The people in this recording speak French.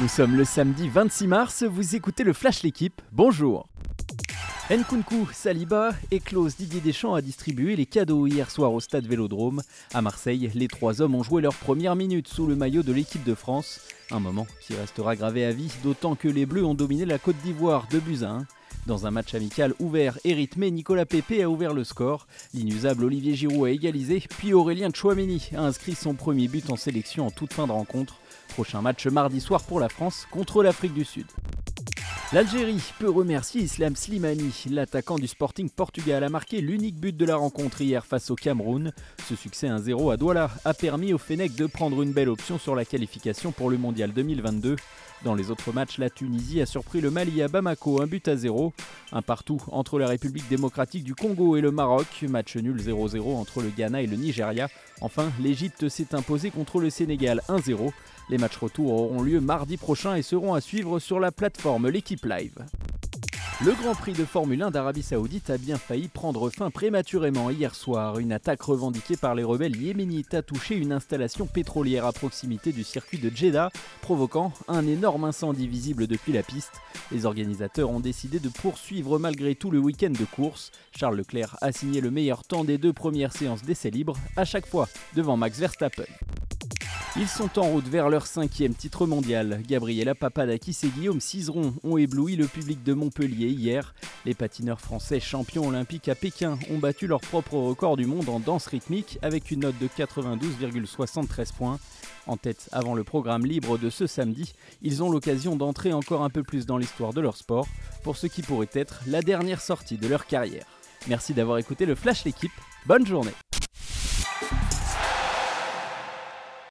Nous sommes le samedi 26 mars, vous écoutez le Flash L'équipe, bonjour Nkunku, Saliba et Klaus Didier Deschamps a distribué les cadeaux hier soir au stade Vélodrome. À Marseille, les trois hommes ont joué leur première minute sous le maillot de l'équipe de France. Un moment qui restera gravé à vie, d'autant que les Bleus ont dominé la Côte d'Ivoire de buts à 1. Dans un match amical ouvert et rythmé, Nicolas Pepe a ouvert le score. L'inusable Olivier Giroud a égalisé, puis Aurélien Chouameni a inscrit son premier but en sélection en toute fin de rencontre. Prochain match mardi soir pour la France contre l'Afrique du Sud. L'Algérie peut remercier Islam Slimani. L'attaquant du Sporting Portugal a marqué l'unique but de la rencontre hier face au Cameroun. Ce succès 1-0 à Douala a permis au Fennec de prendre une belle option sur la qualification pour le Mondial 2022. Dans les autres matchs, la Tunisie a surpris le Mali à Bamako, un but à 0. Un partout entre la République démocratique du Congo et le Maroc. Match nul 0-0 entre le Ghana et le Nigeria. Enfin, l'Égypte s'est imposée contre le Sénégal 1-0. Les matchs retour auront lieu mardi prochain et seront à suivre sur la plateforme L'équipe live. Le Grand Prix de Formule 1 d'Arabie Saoudite a bien failli prendre fin prématurément hier soir. Une attaque revendiquée par les rebelles yéménites a touché une installation pétrolière à proximité du circuit de Jeddah, provoquant un énorme incendie visible depuis la piste. Les organisateurs ont décidé de poursuivre malgré tout le week-end de course. Charles Leclerc a signé le meilleur temps des deux premières séances d'essai libre, à chaque fois devant Max Verstappen. Ils sont en route vers leur cinquième titre mondial. Gabriela Papadakis et Guillaume Cizeron ont ébloui le public de Montpellier hier. Les patineurs français champions olympiques à Pékin ont battu leur propre record du monde en danse rythmique avec une note de 92,73 points. En tête avant le programme libre de ce samedi, ils ont l'occasion d'entrer encore un peu plus dans l'histoire de leur sport pour ce qui pourrait être la dernière sortie de leur carrière. Merci d'avoir écouté le Flash l'équipe. Bonne journée